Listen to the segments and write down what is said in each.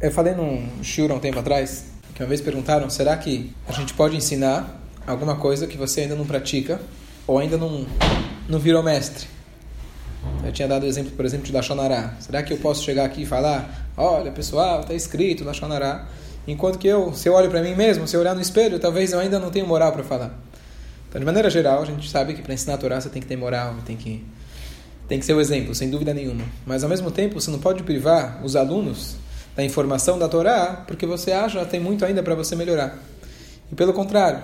Eu falei num shiur há um tempo atrás, que uma vez perguntaram, será que a gente pode ensinar alguma coisa que você ainda não pratica, ou ainda não, não virou mestre? Eu tinha dado o exemplo, por exemplo, de Lachonará. Será que eu posso chegar aqui e falar, olha pessoal, está escrito Lachonará, enquanto que eu, se eu olho para mim mesmo, se eu olhar no espelho, talvez eu ainda não tenha moral para falar. Então, de maneira geral, a gente sabe que para ensinar a Torá você tem que ter moral, tem que, tem que ser o exemplo, sem dúvida nenhuma. Mas, ao mesmo tempo, você não pode privar os alunos da informação da Torá, porque você acha que tem muito ainda para você melhorar. E pelo contrário,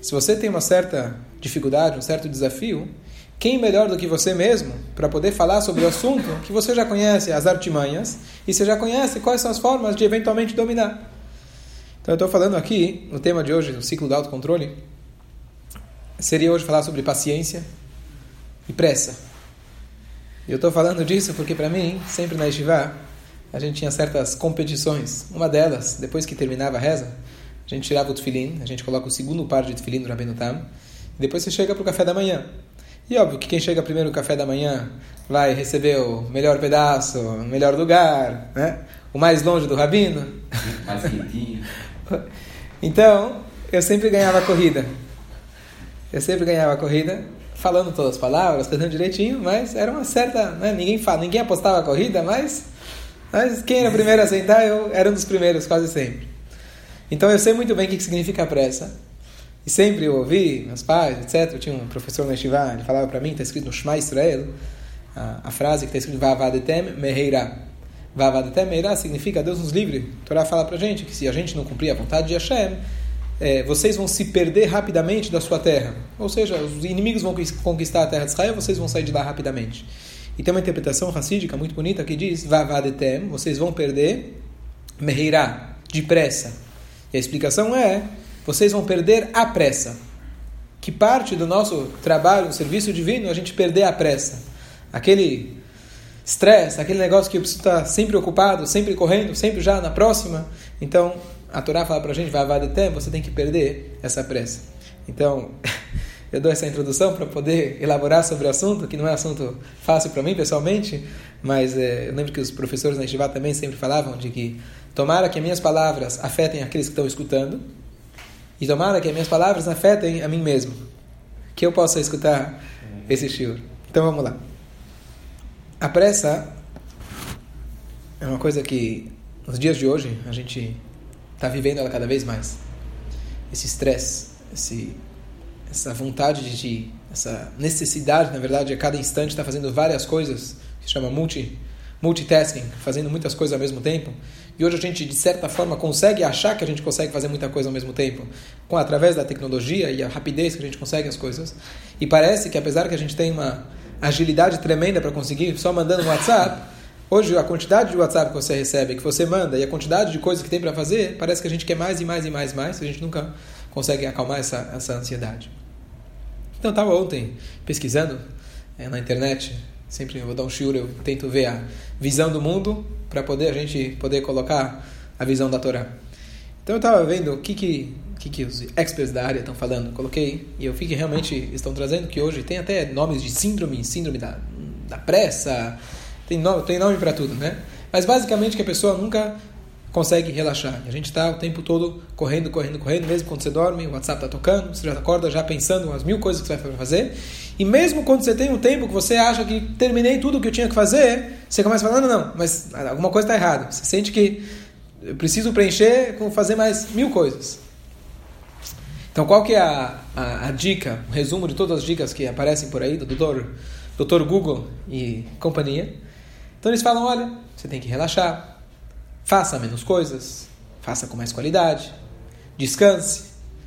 se você tem uma certa dificuldade, um certo desafio, quem melhor do que você mesmo para poder falar sobre o assunto que você já conhece as artimanhas e você já conhece quais são as formas de eventualmente dominar? Então eu estou falando aqui, no tema de hoje, no ciclo do autocontrole, seria hoje falar sobre paciência e pressa. E eu estou falando disso porque para mim, sempre na Yeshiva, a gente tinha certas competições. Uma delas, depois que terminava a reza, a gente tirava o tefilim, a gente coloca o segundo par de tefilim do Rabbeinu Tam, e depois você chega para o café da manhã. E óbvio que quem chega primeiro no café da manhã vai receber o melhor pedaço, o melhor lugar, né? o mais longe do rabino. Mais quentinho. então, eu sempre ganhava a corrida. Eu sempre ganhava a corrida, falando todas as palavras, cantando direitinho, mas era uma certa. Né? Ninguém, fala, ninguém apostava a corrida, mas mas quem era o primeiro a sentar, eu era um dos primeiros, quase sempre. Então eu sei muito bem o que significa pressa. E sempre eu ouvi, meus pais, etc. Eu tinha um professor na Shiva, ele falava para mim, está escrito no Shema Israel, a, a frase que está escrito Vavadetem Meheira. Vavadetem Meheira significa Deus nos livre. Torá fala para gente que se a gente não cumprir a vontade de Hashem, é, vocês vão se perder rapidamente da sua terra. Ou seja, os inimigos vão conquistar a terra de Israel, vocês vão sair de lá rapidamente. E tem uma interpretação racídica muito bonita que diz: Vavadetem, vocês vão perder Meheirá, depressa. E a explicação é: vocês vão perder a pressa. Que parte do nosso trabalho, serviço divino, a gente perder a pressa. Aquele estresse, aquele negócio que eu preciso estar sempre ocupado, sempre correndo, sempre já na próxima. Então, a Torá fala para a gente: Vavadetem, você tem que perder essa pressa. Então. eu dou essa introdução para poder elaborar sobre o assunto, que não é assunto fácil para mim pessoalmente, mas é, eu lembro que os professores na Yeshiva também sempre falavam de que tomara que as minhas palavras afetem aqueles que estão escutando e tomara que as minhas palavras afetem a mim mesmo, que eu possa escutar esse shiur. Então vamos lá. A pressa é uma coisa que nos dias de hoje a gente está vivendo ela cada vez mais. Esse estresse, esse essa vontade de, essa necessidade, na verdade, a cada instante estar tá fazendo várias coisas, que chama multi, multitasking, fazendo muitas coisas ao mesmo tempo. E hoje a gente, de certa forma, consegue achar que a gente consegue fazer muita coisa ao mesmo tempo, com através da tecnologia e a rapidez que a gente consegue as coisas. E parece que, apesar que a gente tem uma agilidade tremenda para conseguir só mandando um WhatsApp, hoje a quantidade de WhatsApp que você recebe, que você manda, e a quantidade de coisas que tem para fazer, parece que a gente quer mais e mais e mais e mais, a gente nunca consegue acalmar essa, essa ansiedade. Então, eu estava ontem pesquisando é, na internet, sempre vou dar um shiur, eu tento ver a visão do mundo para poder a gente poder colocar a visão da Torá. Então, eu estava vendo o que, que, que, que os experts da área estão falando, coloquei, e eu vi que realmente estão trazendo que hoje tem até nomes de síndrome, síndrome da, da pressa, tem tem nome para tudo, né? Mas basicamente que a pessoa nunca consegue relaxar. A gente está o tempo todo correndo, correndo, correndo, mesmo quando você dorme, o WhatsApp está tocando, você já acorda já pensando as mil coisas que você vai fazer. E mesmo quando você tem um tempo que você acha que terminei tudo o que eu tinha que fazer, você começa falar, não, não, mas alguma coisa está errada. Você sente que eu preciso preencher com fazer mais mil coisas. Então, qual que é a, a, a dica, o resumo de todas as dicas que aparecem por aí, do doutor, doutor Google e companhia? Então, eles falam, olha, você tem que relaxar, Faça menos coisas, faça com mais qualidade, descanse,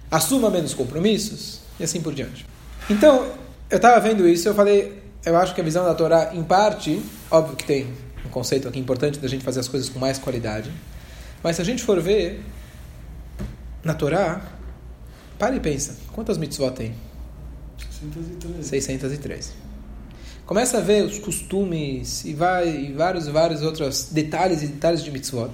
assuma menos compromissos e assim por diante. Então, eu estava vendo isso, eu falei, eu acho que a visão da Torá, em parte, óbvio que tem um conceito aqui importante da gente fazer as coisas com mais qualidade, mas se a gente for ver na Torá, para e pensa, quantas mitzvot tem? 603. 603. Começa a ver os costumes e, vai, e vários vários outros detalhes e detalhes de mitzvot.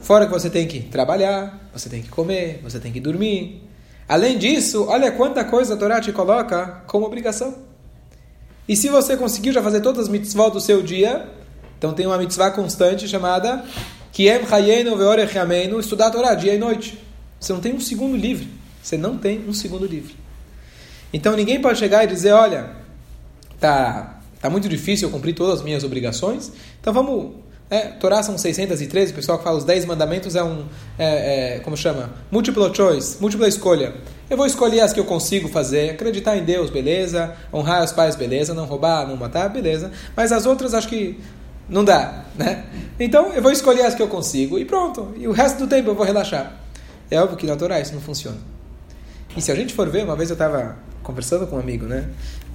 Fora que você tem que trabalhar, você tem que comer, você tem que dormir. Além disso, olha quanta coisa a Torá te coloca como obrigação. E se você conseguiu já fazer todas as mitzvot do seu dia, então tem uma mitzvah constante chamada Que em Hayenu Veorech Yameinu, estudar a Torá dia e noite. Você não tem um segundo livre. Você não tem um segundo livre. Então ninguém pode chegar e dizer, olha, tá, tá muito difícil eu cumprir todas as minhas obrigações, então vamos é, Torá são 613, o pessoal que fala os 10 mandamentos é um, é, é, como chama? Múltipla choice, múltipla escolha. Eu vou escolher as que eu consigo fazer, acreditar em Deus, beleza, honrar os pais, beleza, não roubar, não matar, beleza, mas as outras acho que não dá, né? Então eu vou escolher as que eu consigo e pronto, e o resto do tempo eu vou relaxar. É óbvio que na Torá isso não funciona. E se a gente for ver, uma vez eu estava conversando com um amigo, né?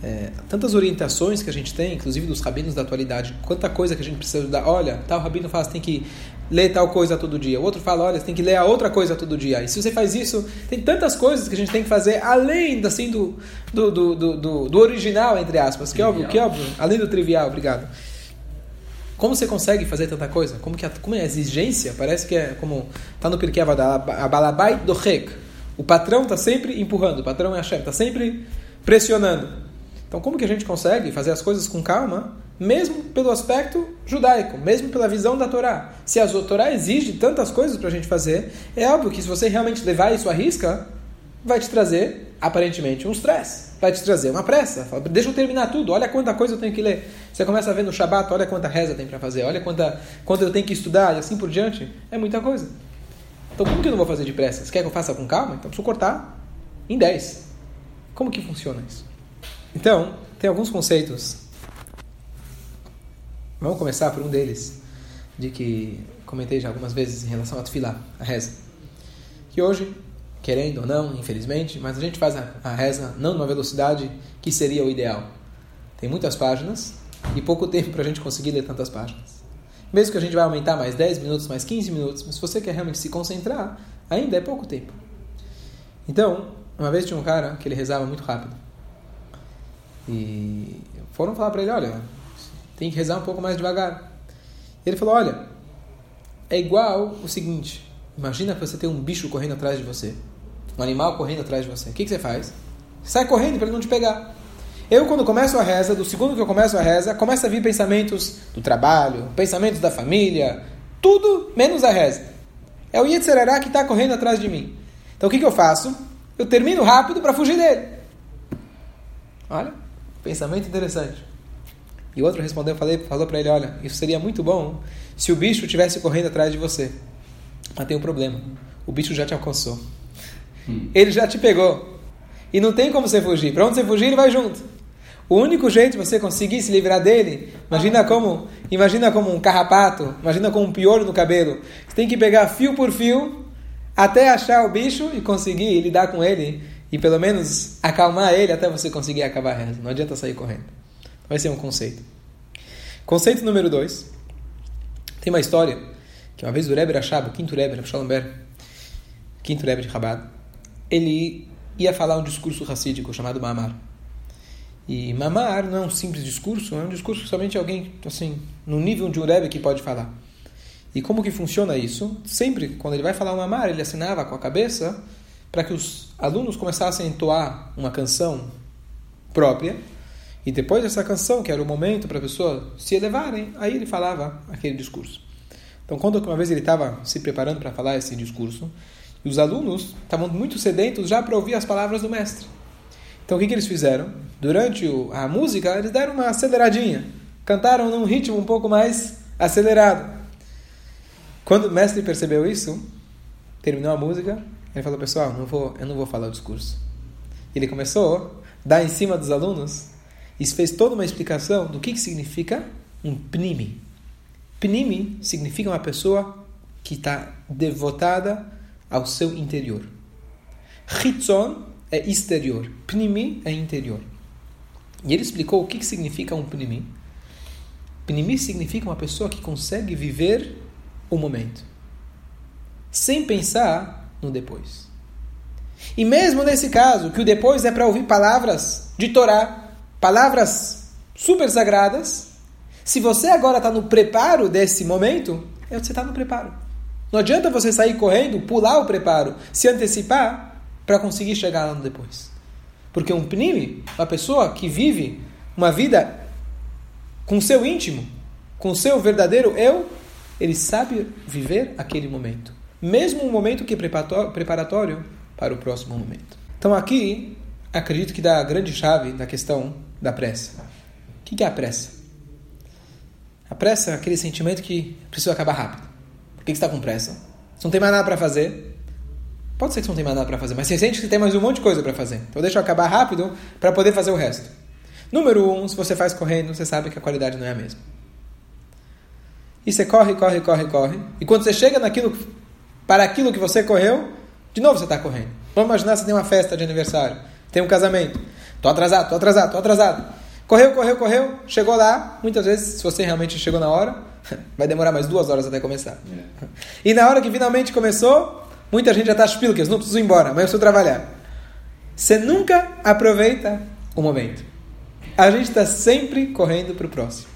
É, tantas orientações que a gente tem, inclusive dos rabinos da atualidade, quanta coisa que a gente precisa dar. Olha, tal rabino fala, você tem que ler tal coisa todo dia. O outro fala, olha, você tem que ler a outra coisa todo dia. E se você faz isso, tem tantas coisas que a gente tem que fazer além assim, do, do, do, do, do original, entre aspas, que é óbvio, que é óbvio, além do trivial, obrigado. Como você consegue fazer tanta coisa? Como que a, como é a exigência? Parece que é como está no Pirkei Avadá, balabai do. O patrão está sempre empurrando, o patrão é a chefe, está sempre pressionando. Então, como que a gente consegue fazer as coisas com calma, mesmo pelo aspecto judaico, mesmo pela visão da Torá? Se a Torá exige tantas coisas para a gente fazer, é óbvio que se você realmente levar isso à risca, vai te trazer, aparentemente, um stress. Vai te trazer uma pressa. Fala, deixa eu terminar tudo, olha quanta coisa eu tenho que ler. Você começa a ver no Shabat, olha quanta reza tem para fazer, olha quanta, quanto eu tenho que estudar e assim por diante. É muita coisa. Então, como que eu não vou fazer depressa? Você quer que eu faça com calma? Então, preciso cortar em 10. Como que funciona isso? Então, tem alguns conceitos. Vamos começar por um deles, de que comentei já algumas vezes em relação a Tfilá, a reza. Que hoje, querendo ou não, infelizmente, mas a gente faz a, a reza não numa velocidade que seria o ideal. Tem muitas páginas e pouco tempo para a gente conseguir ler tantas páginas. Mesmo que a gente vai aumentar mais 10 minutos, mais 15 minutos, mas se você quer realmente se concentrar, ainda é pouco tempo. Então, uma vez tinha um cara que ele rezava muito rápido. E foram falar para ele: olha, tem que rezar um pouco mais devagar. Ele falou: olha, é igual o seguinte: imagina que você tem um bicho correndo atrás de você, um animal correndo atrás de você. O que, que você faz? Você sai correndo para ele não te pegar. Eu, quando começo a reza, do segundo que eu começo a reza, começa a vir pensamentos do trabalho, pensamentos da família, tudo menos a reza. É o Yetzerará que está correndo atrás de mim. Então o que, que eu faço? Eu termino rápido para fugir dele. Olha, Pensamento interessante. E o outro respondeu, falei, falou para ele, olha, isso seria muito bom se o bicho estivesse correndo atrás de você. Mas tem um problema. O bicho já te alcançou. Hum. Ele já te pegou. E não tem como você fugir. Para onde você fugir, ele vai junto. O único jeito de você conseguir se livrar dele, imagina como, imagina como um carrapato, imagina como um piolho no cabelo. Você tem que pegar fio por fio até achar o bicho e conseguir lidar com ele e pelo menos acalmar ele até você conseguir acabar a. Não adianta sair correndo. Vai ser um conceito. Conceito número dois. Tem uma história que uma vez o Rebbe Rashab, o quinto Rebbe, Rav Shalom Ber, quinto Rebbe de Chabad, ele ia falar um discurso racídico chamado Mamar. E Mamar não é um simples discurso, é um discurso que somente alguém, assim, no nível de um Rebbe que pode falar. E como que funciona isso? Sempre, quando ele vai falar um Mamar, ele assinava com a cabeça para que os alunos começassem a entoar uma canção própria. E depois dessa canção, que era o momento para a pessoa se elevarem, aí ele falava aquele discurso. Então, quando uma vez ele estava se preparando para falar esse discurso, e os alunos estavam muito sedentos já para ouvir as palavras do mestre. Então, o que, que eles fizeram? Durante a música, eles deram uma aceleradinha. Cantaram num ritmo um pouco mais acelerado. Quando o mestre percebeu isso, terminou a música, ele falou, pessoal, não vou, eu não vou falar o discurso. Ele começou a dar em cima dos alunos e fez toda uma explicação do que, que significa um pnimi. Pnimi significa uma pessoa que está devotada ao seu interior. Hitzon é exterior, pnimi é interior. E ele explicou o que, que significa um pnimi. Pnimi significa uma pessoa que consegue viver o momento, sem pensar no depois. E mesmo nesse caso, que o depois é para ouvir palavras de Torá, palavras super sagradas, se você agora está no preparo desse momento, é você está no preparo. Não adianta você sair correndo, pular o preparo, se antecipar para conseguir chegar lá no depois. Porque um pnimi, uma pessoa que vive uma vida com seu íntimo, com seu verdadeiro eu, ele sabe viver aquele momento. Mesmo um momento que preparatório para o próximo momento. Então aqui, acredito que dá a grande chave da questão da pressa. O que é a pressa? A pressa é aquele sentimento que precisa acabar rápido. Por que você está com pressa? Você não tem mais nada para fazer. Pode ser que você não tenha mais nada para fazer, mas você sente que tem mais um monte de coisa para fazer. Então deixa eu acabar rápido para poder fazer o resto. Número um, se você faz correndo, você sabe que a qualidade não é a mesma. E você corre, corre, corre, corre. E quando você chega naquilo, para aquilo que você correu, de novo você está correndo. Vamos imaginar você tem uma festa de aniversário, tem um casamento. Tô atrasado, tô atrasado, tô atrasado. Correu, correu, correu, chegou lá. Muitas vezes, se você realmente chegou na hora, vai demorar mais duas horas até começar. É. E na hora que finalmente começou, muita gente já está chupilcas, não preciso ir embora, mas eu preciso trabalhar. Você nunca aproveita o momento. A gente está sempre correndo para o próximo.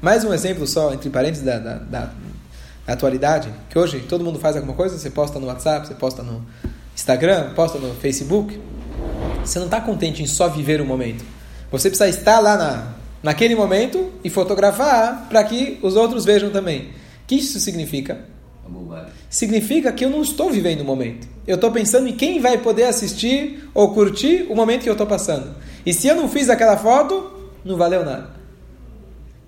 Mais um exemplo só, entre parênteses, da, da, da, atualidade, que hoje todo mundo faz alguma coisa, você posta no WhatsApp, você posta no Instagram, posta no Facebook. Você não está contente em só viver o momento. Você precisa estar lá na, naquele momento e fotografar para que os outros vejam também. O que isso significa? Significa que eu não estou vivendo o momento. Eu estou pensando em quem vai poder assistir ou curtir o momento que eu estou passando. E se eu não fiz aquela foto, não valeu nada.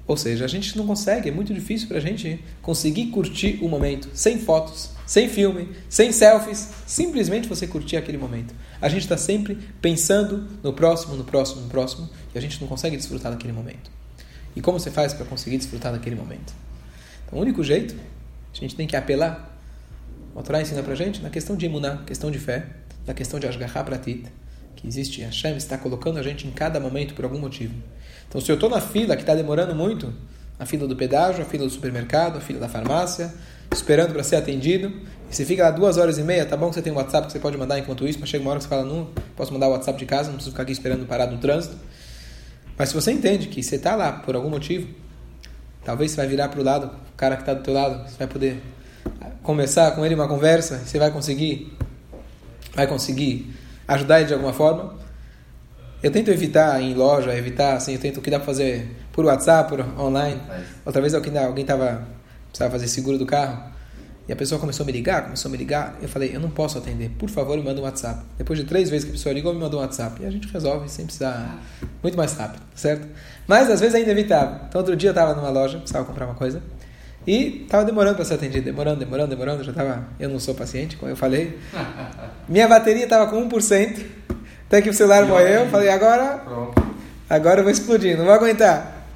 Ou seja, a gente não consegue, é muito difícil para a gente conseguir curtir o momento sem fotos, sem filme, sem selfies, simplesmente você curtir aquele momento. A gente está sempre pensando no próximo, no próximo, no próximo, e a gente não consegue desfrutar daquele momento. E como você faz para conseguir desfrutar daquele momento? Então, o único jeito, a gente tem que apelar. O Torá ensina para gente na questão de imunar, questão de fé, na questão de Ashgaha Pratit, que existe, Hashem está colocando a gente em cada momento por algum motivo. Então, se eu estou na fila que está demorando muito, a fila do pedágio, a fila do supermercado, a fila da farmácia, esperando para ser atendido, e você fica lá duas horas e meia, tá bom que você tem um WhatsApp que você pode mandar enquanto isso, mas chega uma hora que você fala, não, posso mandar o WhatsApp de casa, não preciso ficar aqui esperando parado no trânsito. Mas se você entende que você está lá por algum motivo, talvez você vai virar para o lado, o cara que está do teu lado, você vai poder conversar com ele uma conversa, você vai conseguir, vai conseguir ajudar ele de alguma forma. Eu tento evitar em loja, evitar, assim, eu tento o que dá para fazer por WhatsApp, por online. Outra vez alguém estava precisava fazer seguro do carro e a pessoa começou a me ligar, começou a me ligar. Eu falei, eu não posso atender, por favor, me manda um WhatsApp. Depois de três vezes que a pessoa ligou, me mandou um WhatsApp. E a gente resolve sem precisar, muito mais rápido, certo? Mas às vezes é inevitável. Então outro dia eu estava numa loja, precisava comprar uma coisa. E estava demorando para ser atendido, demorando, demorando, demorando. Já estava, eu não sou paciente, como eu falei. Minha bateria estava com 1%. Até que o celular morreu, eu falei, agora, agora eu vou explodir, não vou aguentar.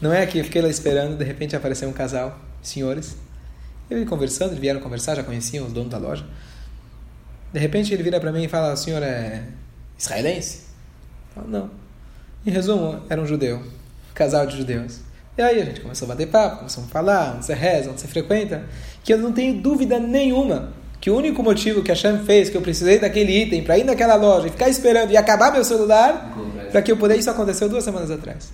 Não é aqui, eu fiquei lá esperando, de repente apareceu um casal, senhores. Eu conversando, eles vieram conversar, já conheciam os donos da loja. De repente ele vira para mim e fala, o senhor é israelense? Eu falo, não. Em resumo, era um judeu, um casal de judeus. E aí a gente começou a bater papo, começou a falar, onde você reza, onde você frequenta, que eu não tenho dúvida nenhuma que o único motivo que a Shem fez, que eu precisei daquele item para ir naquela loja e ficar esperando e acabar meu celular, para que eu pudesse, isso aconteceu duas semanas atrás,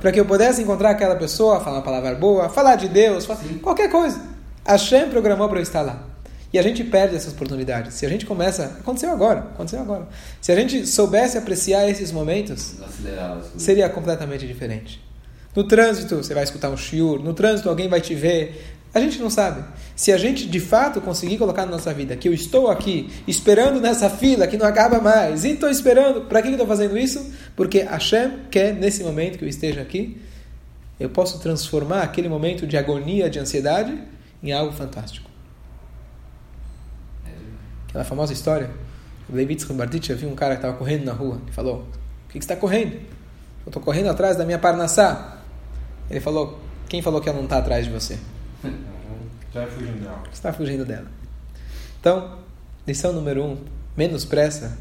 para que eu pudesse encontrar aquela pessoa, falar uma palavra boa, falar de Deus, falar, qualquer coisa. A Shem programou para eu estar lá. E a gente perde essas oportunidades. Se a gente começa. Aconteceu agora, aconteceu agora. Se a gente soubesse apreciar esses momentos, seria completamente diferente. No trânsito, você vai escutar um shiur. No trânsito, alguém vai te ver. A gente não sabe. Se a gente de fato conseguir colocar na nossa vida que eu estou aqui esperando nessa fila que não acaba mais, e estou esperando, para que estou fazendo isso? Porque Hashem quer nesse momento que eu esteja aqui, eu posso transformar aquele momento de agonia, de ansiedade, em algo fantástico. Aquela famosa história, o Levi Tzchambarditch viu um cara que estava correndo na rua e falou: O que, que você está correndo? Eu estou correndo atrás da minha parnassá. Ele falou: Quem falou que ela não está atrás de você? Está fugindo dela. Está fugindo dela. Então, lição número um: menos pressa.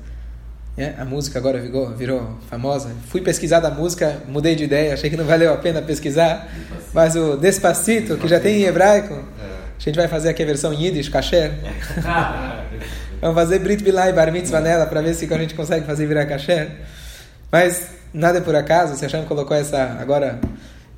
É, a música agora virou, virou famosa. Fui pesquisar da música, mudei de ideia, achei que não valeu a pena pesquisar. Despacito. Mas o Despacito, que já tem em hebraico, é. a gente vai fazer aqui a versão em Yiddish, kasher. Vamos fazer Brit Bilai Bar Mitzvah nela para ver se a gente consegue fazer virar kasher. Mas nada é por acaso, se a Hashem colocou essa agora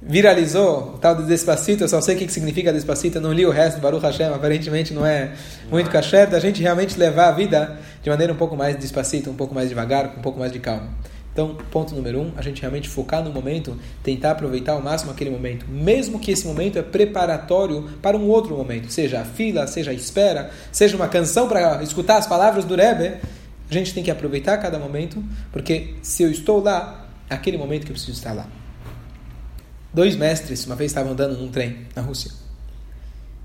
viralizou o tal de Despacito, eu só sei o que significa Despacito, eu não li o resto, Baruch Hashem, aparentemente não é muito kasher, da gente realmente levar a vida de maneira um pouco mais despacito, um pouco mais devagar, com um pouco mais de calma. Então, ponto número um, a gente realmente focar no momento, tentar aproveitar ao máximo aquele momento, mesmo que esse momento é preparatório para um outro momento, seja a fila, seja a espera, seja uma canção para escutar as palavras do Rebbe, a gente tem que aproveitar cada momento, porque se eu estou lá, aquele momento que eu preciso estar lá. Dois mestres uma vez estavam andando num trem na Rússia.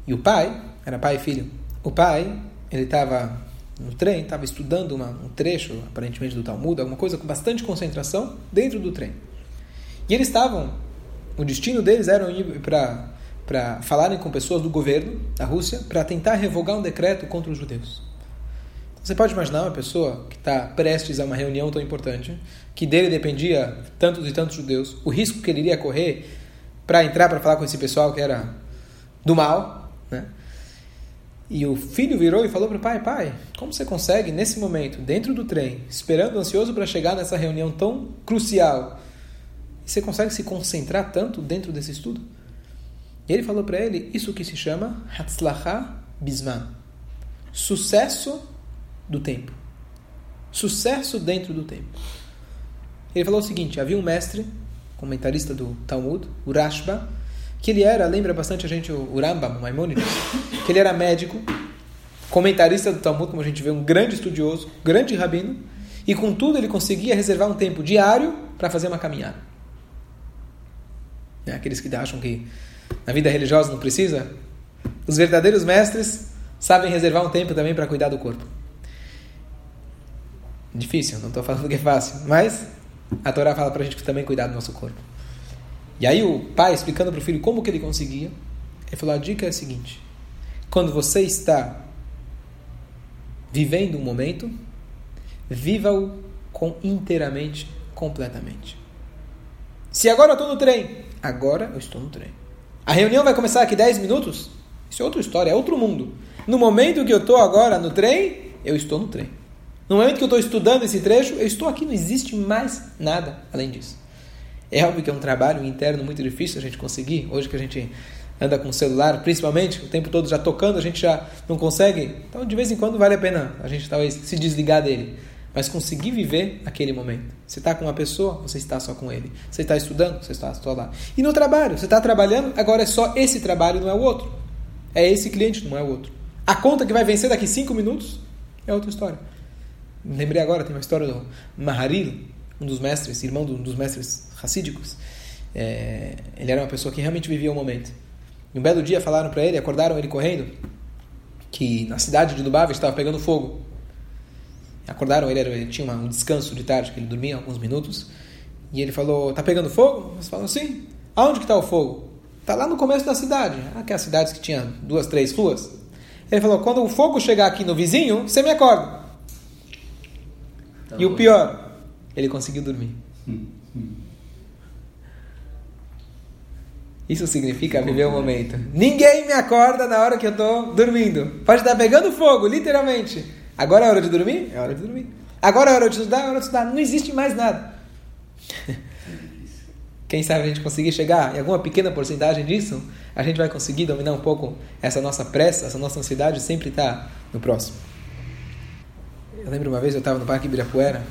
E o pai, era pai e filho, o pai, ele estava no trem, estava estudando uma, um trecho, aparentemente do Talmud, alguma coisa com bastante concentração, dentro do trem. E eles estavam, o destino deles era ir para falarem com pessoas do governo da Rússia para tentar revogar um decreto contra os judeus. Você pode imaginar uma pessoa que está prestes a uma reunião tão importante, que dele dependia tantos e tantos judeus, o risco que ele iria correr para entrar para falar com esse pessoal que era do mal, né? E o filho virou e falou para o pai: Pai, como você consegue, nesse momento, dentro do trem, esperando ansioso para chegar nessa reunião tão crucial, você consegue se concentrar tanto dentro desse estudo? E ele falou para ele: Isso que se chama Hatzlacha Bisman sucesso do tempo. Sucesso dentro do tempo. Ele falou o seguinte: havia um mestre, comentarista do Talmud, o Rashba, que ele era, lembra bastante a gente o Rambam, o Maimonides, que ele era médico, comentarista do Talmud, como a gente vê, um grande estudioso, grande rabino, e contudo ele conseguia reservar um tempo diário para fazer uma caminhada. É, aqueles que acham que na vida religiosa não precisa, os verdadeiros mestres sabem reservar um tempo também para cuidar do corpo. Difícil, não estou falando que é fácil, mas a Torá fala para a gente também cuidar do nosso corpo. E aí o pai explicando para o filho como que ele conseguia, ele falou: a dica é a seguinte: quando você está vivendo um momento, viva-o com inteiramente, completamente. Se agora eu estou no trem, agora eu estou no trem. A reunião vai começar aqui 10 minutos? Isso é outra história, é outro mundo. No momento que eu estou agora no trem, eu estou no trem. No momento que eu estou estudando esse trecho, eu estou aqui, não existe mais nada além disso. É óbvio que é um trabalho interno muito difícil a gente conseguir. Hoje que a gente anda com o celular, principalmente, o tempo todo já tocando, a gente já não consegue. Então, de vez em quando, vale a pena a gente talvez se desligar dele. Mas conseguir viver aquele momento. Você está com uma pessoa, você está só com ele. Você está estudando, você está só lá. E no trabalho, você está trabalhando, agora é só esse trabalho, não é o outro. É esse cliente, não é o outro. A conta que vai vencer daqui cinco minutos é outra história. Lembrei agora, tem uma história do Maharil, um dos mestres, irmão de um dos mestres racídicos. É, ele era uma pessoa que realmente vivia o momento. E um belo dia falaram para ele, acordaram ele correndo, que na cidade de Lubavitch estava pegando fogo. Acordaram ele, ele tinha um descanso de tarde, que ele dormia alguns minutos. E ele falou: Tá pegando fogo? Eles falaram: Sim. Aonde que está o fogo? Está lá no começo da cidade. Aquelas cidades que tinha duas, três ruas. Ele falou: Quando o fogo chegar aqui no vizinho, você me acorda. Tá e bom. o pior, ele conseguiu dormir. Isso significa viver o momento. Ninguém me acorda na hora que eu estou dormindo. Pode estar pegando fogo, literalmente. Agora é hora de dormir? É hora de dormir. Agora é hora de estudar? É hora de estudar. Não existe mais nada. Quem sabe a gente conseguir chegar em alguma pequena porcentagem disso, a gente vai conseguir dominar um pouco essa nossa pressa, essa nossa ansiedade sempre está no próximo. Eu lembro uma vez eu estava no Parque Ibirapuera.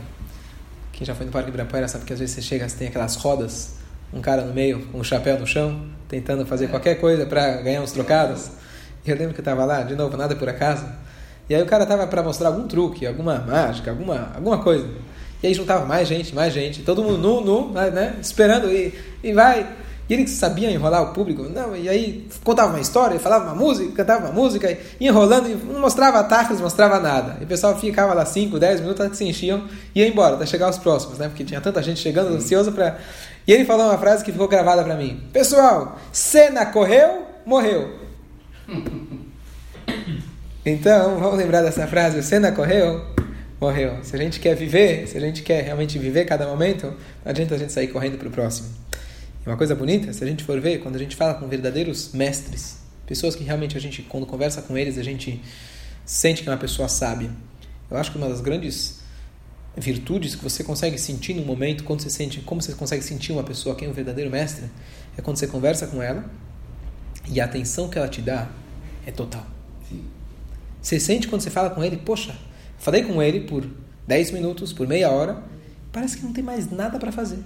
Quem já foi no Parque Ibirapuera sabe que às vezes você chega, você tem aquelas rodas um cara no meio com um chapéu no chão, tentando fazer qualquer coisa para ganhar uns trocados. E eu lembro que eu estava lá, de novo, nada por acaso. E aí o cara estava para mostrar algum truque, alguma mágica, alguma, alguma coisa. E aí juntava mais gente, mais gente, todo mundo nu, nu, né, esperando e, e vai. E ele sabia enrolar o público, não, e aí contava uma história, falava uma música, cantava uma música, enrolando, e não mostrava ataques, mostrava nada. E o pessoal ficava lá 5, 10 minutos até que se enchiam e ia embora, até chegar os próximos, né? Porque tinha tanta gente chegando, ansiosa para. E ele falou uma frase que ficou gravada para mim: Pessoal, cena correu, morreu. Então, vamos lembrar dessa frase: cena correu, morreu. Se a gente quer viver, se a gente quer realmente viver cada momento, não adianta a gente sair correndo para o próximo. Uma coisa bonita, se a gente for ver, quando a gente fala com verdadeiros mestres, pessoas que realmente a gente, quando conversa com eles, a gente sente que é uma pessoa sábia. Eu acho que uma das grandes virtudes que você consegue sentir no momento, quando você sente, como você consegue sentir uma pessoa que é um verdadeiro mestre, é quando você conversa com ela e a atenção que ela te dá é total. Sim. Você sente quando você fala com ele, poxa, falei com ele por 10 minutos, por meia hora, parece que não tem mais nada para fazer.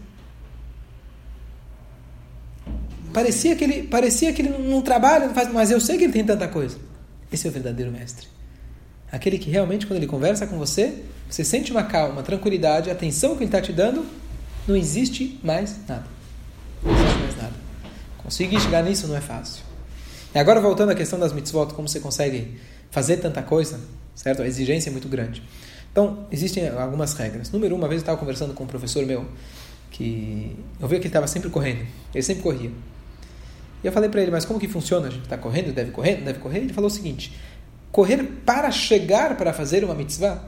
Parecia que, ele, parecia que ele não trabalha, não faz, mas eu sei que ele tem tanta coisa. Esse é o verdadeiro mestre. Aquele que realmente, quando ele conversa com você, você sente uma calma, tranquilidade, a atenção que ele está te dando, não existe mais nada. Não existe mais nada. Conseguir chegar nisso não é fácil. E agora, voltando à questão das mitzvot, como você consegue fazer tanta coisa, certo? A exigência é muito grande. Então, existem algumas regras. Número um, uma vez eu estava conversando com um professor meu, que eu vi que ele estava sempre correndo. Ele sempre corria. E eu falei para ele, mas como que funciona? A gente está correndo, deve correr, não deve correr? Ele falou o seguinte, correr para chegar para fazer uma mitzvah.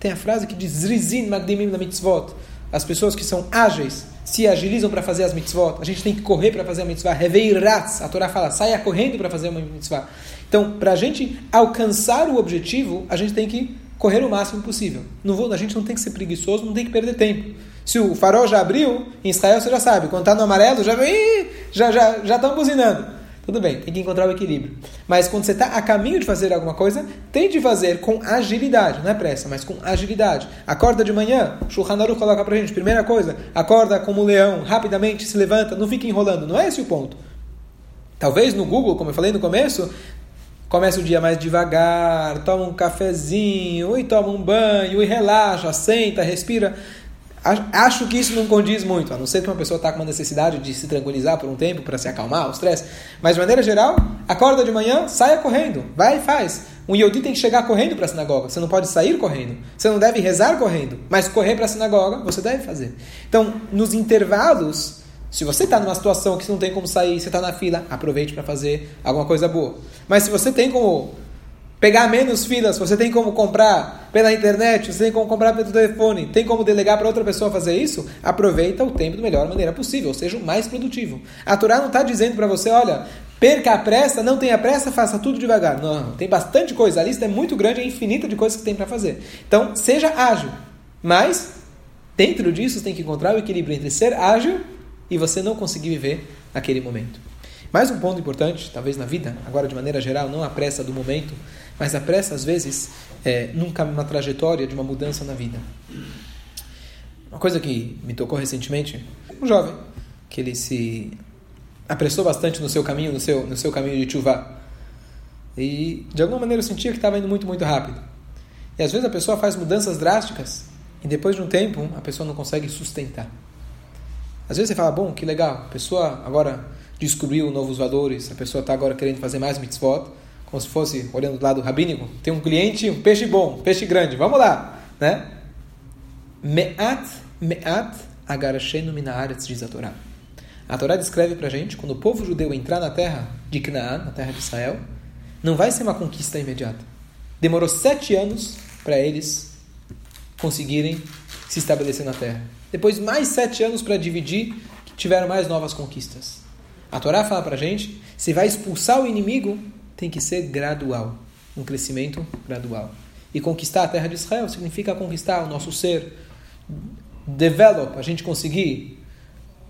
Tem a frase que diz Zrizin Magdimim da mitzvot. As pessoas que são ágeis se agilizam para fazer as mitzvot. A gente tem que correr para fazer a mitzvah. Reveiratz. A Torá fala, saia correndo para fazer uma mitzvah. Então, para a gente alcançar o objetivo, a gente tem que correr o máximo possível. Não vou, a gente não tem que ser preguiçoso, não tem que perder tempo. Se o farol já abriu, em Israel você já sabe, quando está no amarelo, já já já já estão buzinando. Tudo bem, tem que encontrar o equilíbrio. Mas quando você está a caminho de fazer alguma coisa, tem de fazer com agilidade, não é pressa, mas com agilidade. Acorda de manhã, Shulchan coloca pra gente, primeira coisa, acorda como um leão, rapidamente se levanta, não fica enrolando, não é esse o ponto. Talvez no Google, como eu falei no começo, Começa o dia mais devagar, toma um cafezinho, e toma um banho, e relaxa, senta, respira. Acho que isso não condiz muito, a não ser que uma pessoa está com uma necessidade de se tranquilizar por um tempo para se acalmar, o estresse. Mas de maneira geral, acorda de manhã, saia correndo, vai e faz. Um Yodi tem que chegar correndo para a sinagoga, você não pode sair correndo, você não deve rezar correndo, mas correr para a sinagoga você deve fazer. Então, nos intervalos, se você está numa situação que você não tem como sair, você está na fila, aproveite para fazer alguma coisa boa. Mas se você tem como pegar menos filas, você tem como comprar pela internet, você tem como comprar pelo telefone, tem como delegar para outra pessoa fazer isso, aproveita o tempo da melhor maneira possível, ou seja, o mais produtivo. A Torá não está dizendo para você, olha, perca a pressa, não tenha pressa, faça tudo devagar. Não, tem bastante coisa, a lista é muito grande, é infinita de coisas que tem para fazer. Então, seja ágil, mas dentro disso você tem que encontrar o equilíbrio entre ser ágil e você não conseguir viver aquele momento. Mais um ponto importante, talvez na vida, agora de maneira geral, não a pressa do momento, mas a pressa, às vezes, é nunca uma trajetória de uma mudança na vida. Uma coisa que me tocou recentemente, um jovem, que ele se apressou bastante no seu caminho, no seu, no seu caminho de chuva. E, de alguma maneira, eu sentia que estava indo muito, muito rápido. E, às vezes, a pessoa faz mudanças drásticas e, depois de um tempo, a pessoa não consegue sustentar. Às vezes você fala, bom, que legal, a pessoa agora descobriu novos valores, a pessoa está agora querendo fazer mais mitzvot, como se fosse, olhando do lado rabínico, tem um cliente, um peixe bom, um peixe grande, vamos lá, né? Me'at, me'at agarashenu minaaretz, diz a Torá. A Torá descreve para a gente, quando o povo judeu entrar na terra de Canaã, na terra de Israel, não vai ser uma conquista imediata. Demorou sete anos para eles conseguirem se estabelecer na terra. Depois mais sete anos para dividir, tiveram mais novas conquistas. A Torá fala para a gente, se vai expulsar o inimigo, tem que ser gradual, um crescimento gradual. E conquistar a terra de Israel significa conquistar o nosso ser, develop, a gente conseguir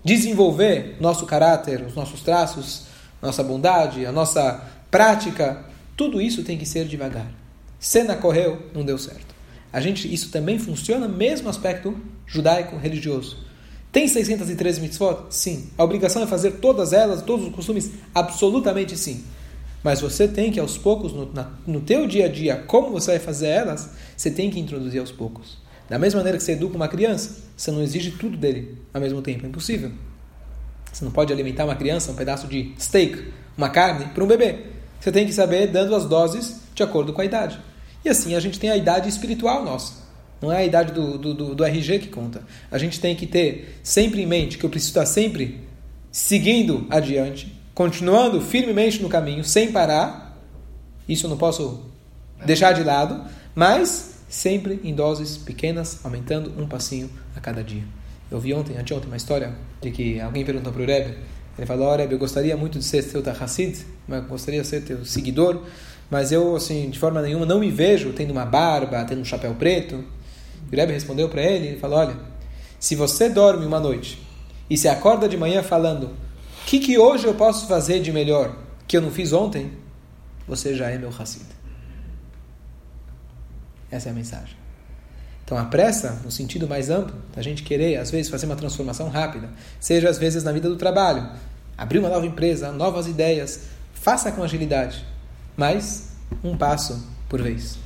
desenvolver nosso caráter, os nossos traços, nossa bondade, a nossa prática, tudo isso tem que ser devagar. Cena correu, não deu certo. A gente, isso também funciona mesmo aspecto judaico religioso. Tem 613 mitzvot? Sim. A obrigação é fazer todas elas, todos os costumes? Absolutamente sim. Mas você tem que, aos poucos, no, na, no teu dia a dia, como você vai fazer elas, você tem que introduzir aos poucos. Da mesma maneira que você educa uma criança, você não exige tudo dele ao mesmo tempo. É impossível. Você não pode alimentar uma criança um pedaço de steak, uma carne, para um bebê. Você tem que saber dando as doses de acordo com a idade. E assim a gente tem a idade espiritual nossa. Não é a idade do, do, do, do RG que conta. A gente tem que ter sempre em mente que eu preciso estar sempre seguindo adiante, continuando firmemente no caminho, sem parar. Isso eu não posso deixar de lado, mas sempre em doses pequenas, aumentando um passinho a cada dia. Eu vi ontem, anteontem, uma história de que alguém perguntou para o Rebbe, ele falou, Rebbe, eu gostaria muito de ser teu Hassid, mas gostaria de ser teu seguidor, mas eu, assim, de forma nenhuma, não me vejo tendo uma barba, tendo um chapéu preto. E o Rebbe respondeu para ele, ele falou, olha, se você dorme uma noite e se acorda de manhã falando, que, que hoje eu posso fazer de melhor que eu não fiz ontem, você já é meu Hassid. Essa é a mensagem. Então a pressa, no sentido mais amplo, da gente querer, às vezes, fazer uma transformação rápida, seja às vezes na vida do trabalho, abrir uma nova empresa, novas ideias, faça com agilidade, mas um passo por vez.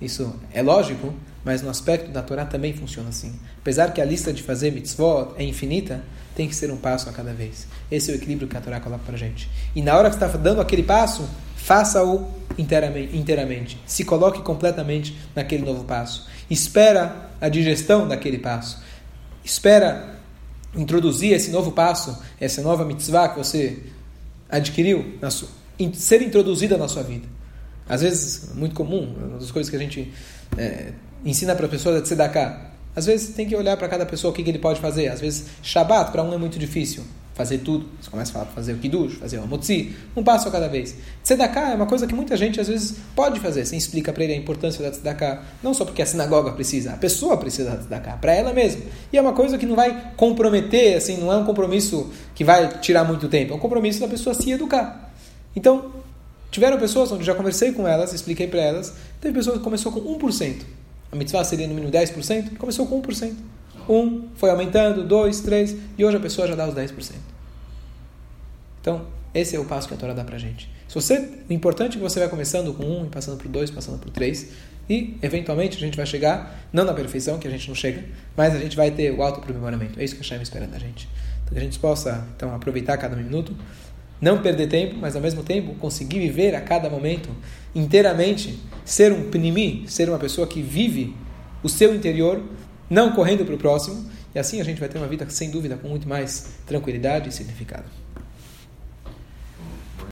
Isso é lógico, mas no aspecto da Torá também funciona assim. Apesar que a lista de fazer mitzvot é infinita, tem que ser um passo a cada vez. Esse é o equilíbrio que a Torá coloca para gente. E na hora que está dando aquele passo, faça-o inteiramente, inteiramente. Se coloque completamente naquele novo passo. Espera a digestão daquele passo. Espera introduzir esse novo passo, essa nova mitzvah que você adquiriu, ser introduzida na sua vida. Às vezes, muito comum, uma das coisas que a gente é, ensina para a pessoa é de tzedakah. Às vezes tem que olhar para cada pessoa o que, que ele pode fazer. Às vezes, Shabat para um é muito difícil fazer tudo. Você começa a falar, fazer o Kiddush, fazer o Amotzi, um passo a cada vez. Tzedakah é uma coisa que muita gente às vezes pode fazer. Você explica para ele a importância da Tzedakah. Não só porque a sinagoga precisa, a pessoa precisa da Tzedakah, para ela mesma. E é uma coisa que não vai comprometer, assim, não é um compromisso que vai tirar muito tempo. É um compromisso da pessoa se educar. Então, tiveram pessoas onde já conversei com elas, expliquei para elas, teve pessoas que começou com 1%. A mitzvah seria no mínimo 10%, e começou com 1%. Um foi aumentando, dois, três, e hoje a pessoa já dá os 10%. Então, esse é o passo que a Torá dá pra gente. Se você, o importante é que você vai começando com um, passando por dois, passando por três, e eventualmente a gente vai chegar, não na perfeição, que a gente não chega, mas a gente vai ter o auto-aprimoramento. É isso que a Hashem espera da gente. Então, que a gente possa então aproveitar cada minuto, não perder tempo, mas ao mesmo tempo conseguir viver a cada momento inteiramente, ser um pnimi, ser uma pessoa que vive o seu interior, não correndo para o próximo, e assim a gente vai ter uma vida sem dúvida com muito mais tranquilidade e significado.